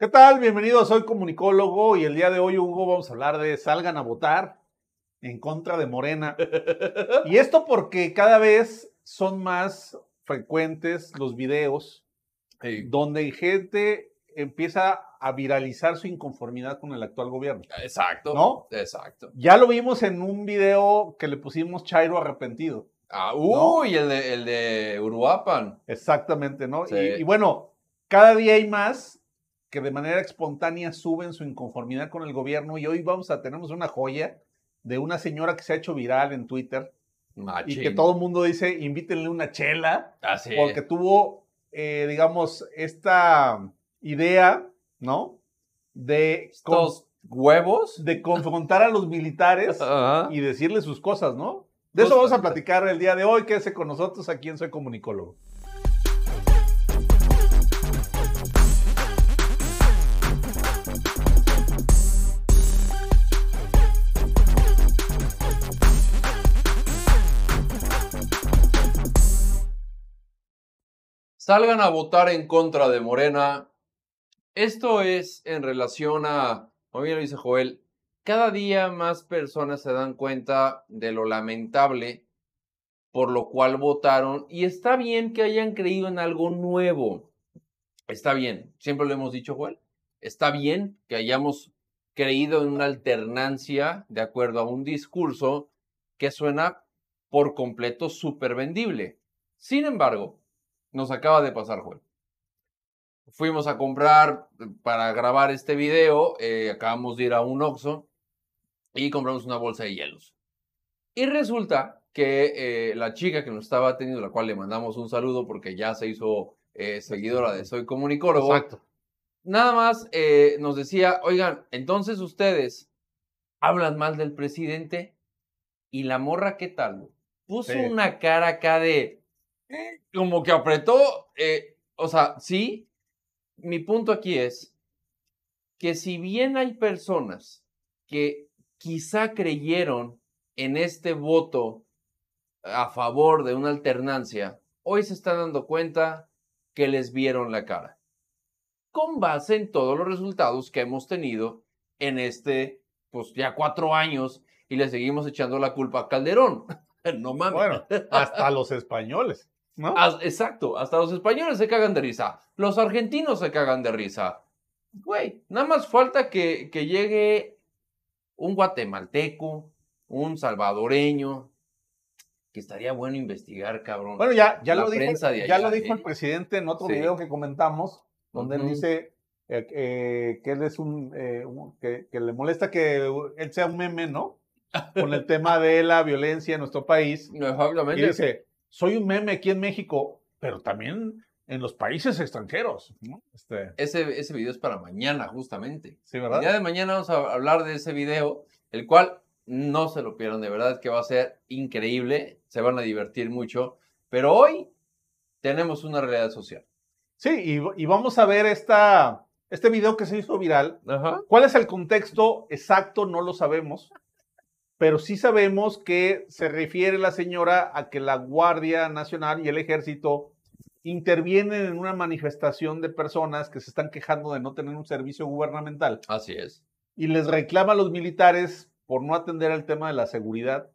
¿Qué tal? Bienvenidos, soy comunicólogo y el día de hoy, Hugo, vamos a hablar de salgan a votar en contra de Morena. Y esto porque cada vez son más frecuentes los videos donde gente empieza a viralizar su inconformidad con el actual gobierno. Exacto. ¿No? Exacto. Ya lo vimos en un video que le pusimos Chairo arrepentido. Ah, uy, el, de, el de Uruapan. Exactamente, ¿no? Sí. Y, y bueno, cada día hay más que de manera espontánea suben su inconformidad con el gobierno y hoy vamos a tenemos una joya de una señora que se ha hecho viral en Twitter Machín. y que todo el mundo dice invítenle una chela Así. porque tuvo, eh, digamos, esta idea, ¿no? De, Estos huevos. de confrontar a los militares y decirles sus cosas, ¿no? De eso vamos a platicar el día de hoy. Quédese con nosotros aquí en Soy Comunicólogo. Salgan a votar en contra de Morena. Esto es en relación a, como bien lo dice Joel, cada día más personas se dan cuenta de lo lamentable por lo cual votaron y está bien que hayan creído en algo nuevo. Está bien, siempre lo hemos dicho, Joel. Está bien que hayamos creído en una alternancia de acuerdo a un discurso que suena por completo súper vendible. Sin embargo, nos acaba de pasar, Joel. Fuimos a comprar eh, para grabar este video, eh, acabamos de ir a un Oxxo y compramos una bolsa de hielos. Y resulta que eh, la chica que nos estaba atendiendo, la cual le mandamos un saludo porque ya se hizo eh, seguidora de Soy Comunicólogo, Exacto. nada más nos decía, oigan, entonces ustedes hablan mal del presidente y la morra, ¿qué tal? Puso Sí. una cara acá de, como que apretó, eh, o sea, sí, mi punto aquí es que si bien hay personas que quizá creyeron en este voto a favor de una alternancia, hoy se están dando cuenta que les vieron la cara con base en todos los resultados que hemos tenido en este, pues ya cuatro años y le seguimos echando la culpa a Calderón. no mames. Bueno, hasta los españoles, ¿no? Exacto, hasta los españoles se cagan de risa, los argentinos se cagan de risa. Güey, nada más falta que, que llegue un guatemalteco, un salvadoreño, que estaría bueno investigar, cabrón. Bueno, ya, ya La lo dijo, ya lo dijo ¿eh? el presidente en otro Sí. video que comentamos, donde él dice eh, eh, que él es un, eh, un- que, que le molesta que él sea un meme, ¿no? Con el tema de la violencia en nuestro país. Y dice, soy un meme aquí en México, pero también en los países extranjeros. ¿no? Este, ese, ese video es para mañana, justamente. sí, El ¿verdad? día de mañana vamos a hablar de ese video, el cual no se lo pierdan, de verdad que va a ser increíble, se van a divertir mucho, pero hoy tenemos una realidad social. Sí, y, y vamos a ver esta, este video que se hizo viral. Ajá. ¿Cuál es el contexto exacto? No lo sabemos, pero sí sabemos que se refiere la señora a que la Guardia Nacional y el Ejército intervienen en una manifestación de personas que se están quejando de no tener un servicio gubernamental Así es. y les reclama a los militares por no atender el tema de la seguridad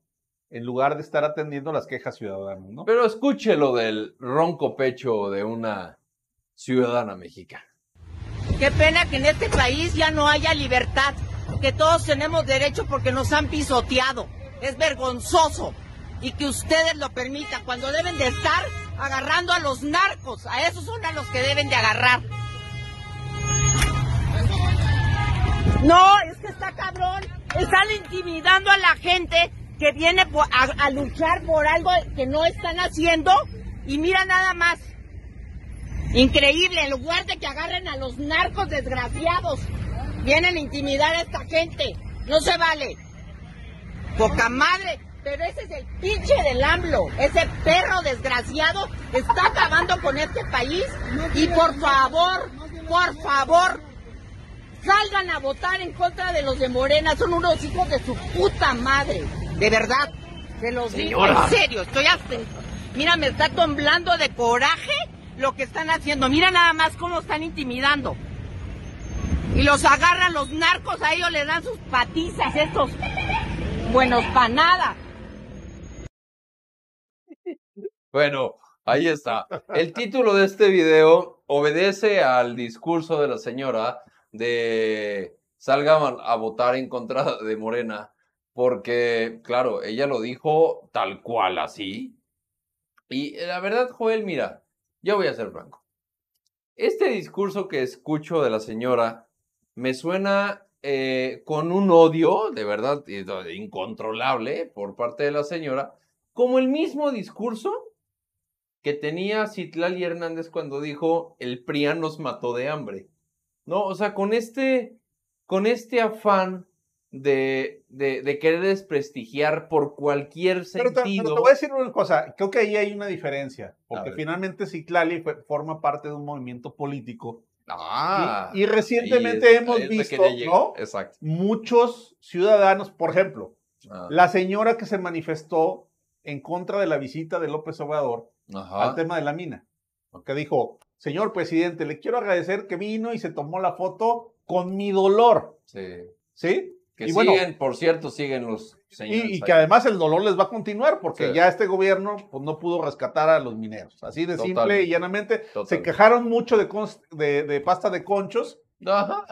en lugar de estar atendiendo las quejas ciudadanas, ¿no? Pero escuche lo del ronco pecho de una ciudadana mexicana. Qué pena que en este país ya no haya libertad, que todos tenemos derecho porque nos han pisoteado. Es vergonzoso y que ustedes lo permitan cuando deben de estar agarrando a los narcos. A esos son a los que deben de agarrar. No, es que está cabrón. Están intimidando a la gente que viene a, a luchar por algo que no están haciendo. Y mira nada más. Increíble, en lugar de que agarren a los narcos desgraciados, vienen a intimidar a esta gente. No se vale. Poca madre. Pero ese es el pinche del AMLO. Ese perro desgraciado está acabando con este país. Y por favor, por favor, salgan a votar en contra de los de Morena. Son unos hijos de su puta madre. De verdad. Se los digo Señora. en serio. Estoy hasta... Mira, me está temblando de coraje lo que están haciendo. Mira nada más cómo están intimidando. Y los agarran los narcos, a ellos le dan sus patizas estos buenos para nada. Bueno, ahí está. El título de este video obedece al discurso de la señora de salgan a votar en contra de Morena, porque, claro, ella lo dijo tal cual así. Y la verdad, Joel, mira, yo voy a ser franco. Este discurso que escucho de la señora me suena eh, con un odio, de verdad, incontrolable por parte de la señora, como el mismo discurso que tenía Citlali Hernández cuando dijo el PRIAN nos mató de hambre. ¿No? O sea, con este, con este afán de, de, querer desprestigiar por cualquier sentido. Pero te, voy a decir una cosa, creo que ahí hay una diferencia, porque finalmente Citlali forma parte de un movimiento político. Ah, y, recientemente hemos visto ¿no? muchos ciudadanos, por ejemplo, ah. la señora que se manifestó en contra de la visita de López Obrador, al tema de la mina. Que dijo, señor presidente, le quiero agradecer que vino y se tomó la foto con mi dolor. Sí. ¿Sí? Que siguen, por cierto, siguen los señores. Y, que además el dolor les va a continuar porque ya este gobierno pues, no pudo rescatar a los mineros. Así de simple y llanamente. Se quejaron mucho de, de, pasta de conchos,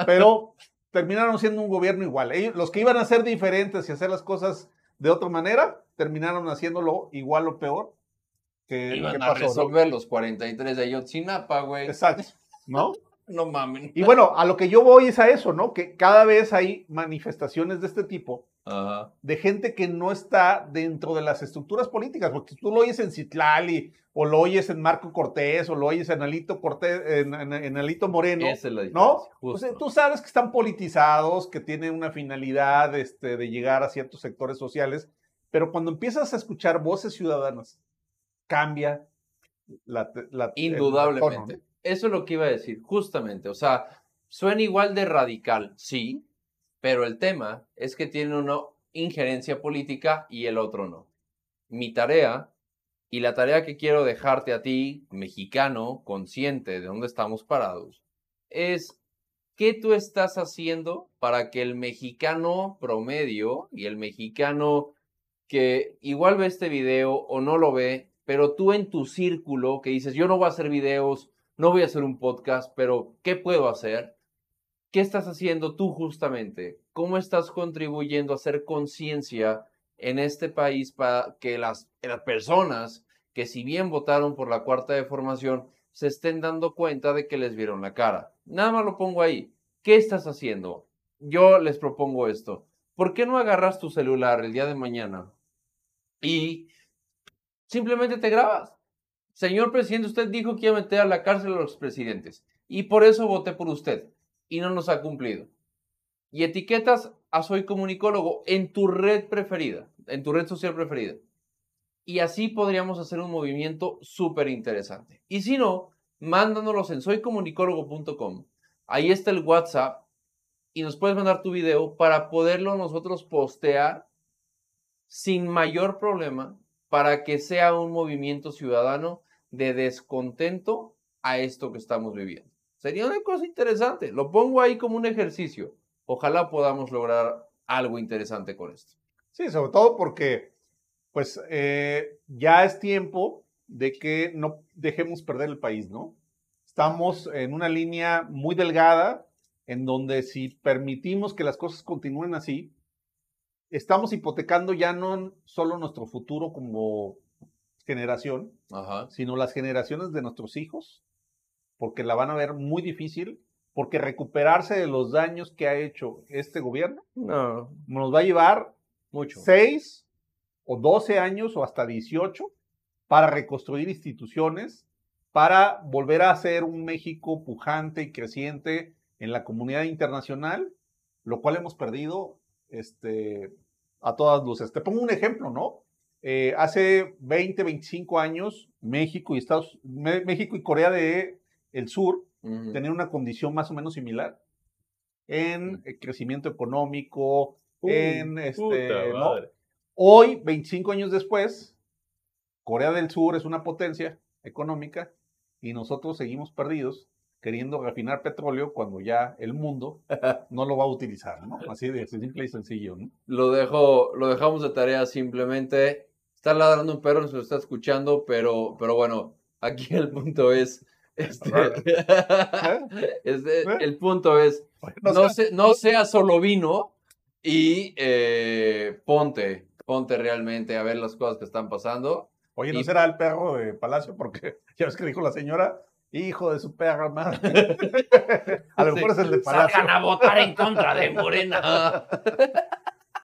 pero terminaron siendo un gobierno igual. Ellos, los que iban a ser diferentes y hacer las cosas de otra manera, terminaron haciéndolo igual o peor que, Iban a resolver los 43 de Ayotzinapa, güey. Exacto, ¿no? no mamen. Y bueno, a lo que yo voy es a eso, ¿no? Que cada vez hay manifestaciones de este tipo de gente que no está dentro de las estructuras políticas, porque tú lo oyes en Citlali, o lo oyes en Marco Cortés, o lo oyes en Alito Cortés, en, Alito Moreno, ¿no? tú sabes que están politizados, que tienen una finalidad este, de llegar a ciertos sectores sociales, pero cuando empiezas a escuchar voces ciudadanas cambia la... Indudablemente. Eso es lo que iba a decir, justamente. O sea, suena igual de radical, sí, pero el tema es que tiene una injerencia política y el otro no. Mi tarea y la tarea que quiero dejarte a ti, mexicano, consciente de dónde estamos parados, es qué tú estás haciendo para que el mexicano promedio y el mexicano que igual ve este video o no lo ve, pero tú en tu círculo que dices, yo no voy a hacer videos, no voy a hacer un podcast, pero ¿qué puedo hacer? ¿Qué estás haciendo tú justamente? ¿Cómo estás contribuyendo a hacer conciencia en este país para que las, personas que si bien votaron por la cuarta de formación, se estén dando cuenta de que les vieron la cara? Nada más lo pongo ahí. ¿Qué estás haciendo? Yo les propongo esto. ¿Por qué no agarras tu celular el día de mañana y Simplemente te grabas. Señor presidente, usted dijo que iba a meter a la cárcel a los presidentes y por eso voté por usted y no nos ha cumplido. Y etiquetas a Soy Comunicólogo en tu red preferida, en tu red social preferida. Y así podríamos hacer un movimiento súper interesante. Y si no, mándanos en soycomunicólogo.com. Ahí está el WhatsApp y nos puedes mandar tu video para poderlo nosotros postear sin mayor problema para que sea un movimiento ciudadano de descontento a esto que estamos viviendo. Sería una cosa interesante. Lo pongo ahí como un ejercicio. Ojalá podamos lograr algo interesante con esto. Sí, sobre todo porque pues eh, ya es tiempo de que no dejemos perder el país, ¿no? Estamos en una línea muy delgada en donde si permitimos que las cosas continúen así, estamos hipotecando ya no solo nuestro futuro como generación, sino las generaciones de nuestros hijos, porque la van a ver muy difícil, porque recuperarse de los daños que ha hecho este gobierno no. nos va a llevar mucho. 6 o 12 años o hasta 18 para reconstruir instituciones, para volver a ser un México pujante y creciente en la comunidad internacional, lo cual hemos perdido este, a todas luces. Te pongo un ejemplo, ¿no? Eh, hace 20, 25 años, México y Estados México y Corea del el Sur tenían una condición más o menos similar en crecimiento económico, en este, Hoy, 25 años después, Corea del Sur es una potencia económica y nosotros seguimos perdidos queriendo refinar petróleo cuando ya el mundo no lo va a utilizar, ¿no? Así de simple y sencillo, ¿no? Lo, dejo, lo dejamos de tarea simplemente. Está ladrando un perro, no se lo está escuchando, pero, pero bueno, aquí el punto es. Este, este, ¿Eh? el punto es, no, se- no sea solo vino y eh, ponte, ponte realmente a ver las cosas que están pasando. Oye, ¿no Y- será el perro de Palacio? Porque ya ves que dijo la señora, hijo de su perra madre. a lo mejor es el de Palacio. Salgan a votar en contra de Morena.